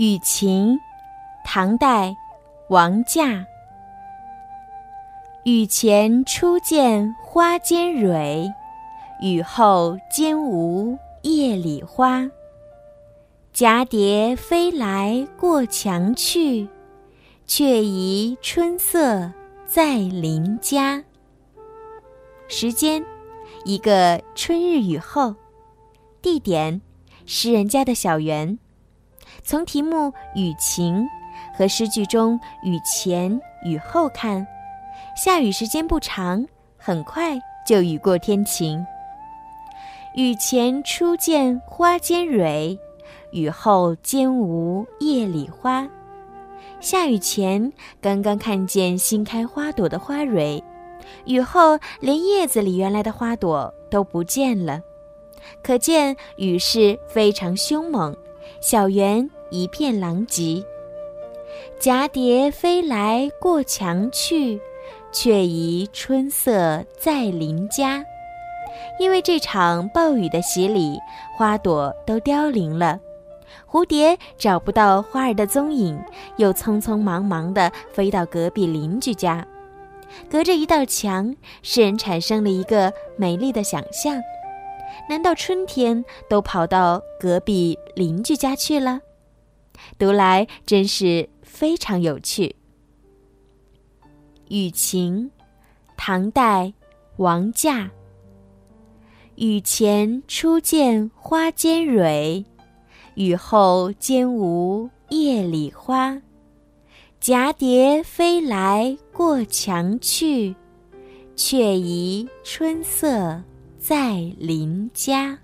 雨晴，唐代，王驾。雨前初见花间蕊，雨后兼无叶里花。蛱蝶飞来过墙去，却疑春色在邻家。时间：一个春日雨后。地点：诗人家的小园。从题目“雨晴”和诗句中“雨前”“雨后”看，下雨时间不长，很快就雨过天晴。雨前初见花间蕊，雨后兼无叶里花。下雨前刚刚看见新开花朵的花蕊，雨后连叶子里原来的花朵都不见了，可见雨势非常凶猛。小园一片狼藉，蛱蝶飞来过墙去，却疑春色在邻家。因为这场暴雨的洗礼，花朵都凋零了，蝴蝶找不到花儿的踪影，又匆匆忙忙地飞到隔壁邻居家。隔着一道墙，诗人产生了一个美丽的想象。难道春天都跑到隔壁邻居家去了？读来真是非常有趣。雨晴，唐代，王驾。雨前初见花间蕊，雨后兼无叶里花。蛱蝶飞来过墙去，却疑春色。在邻家。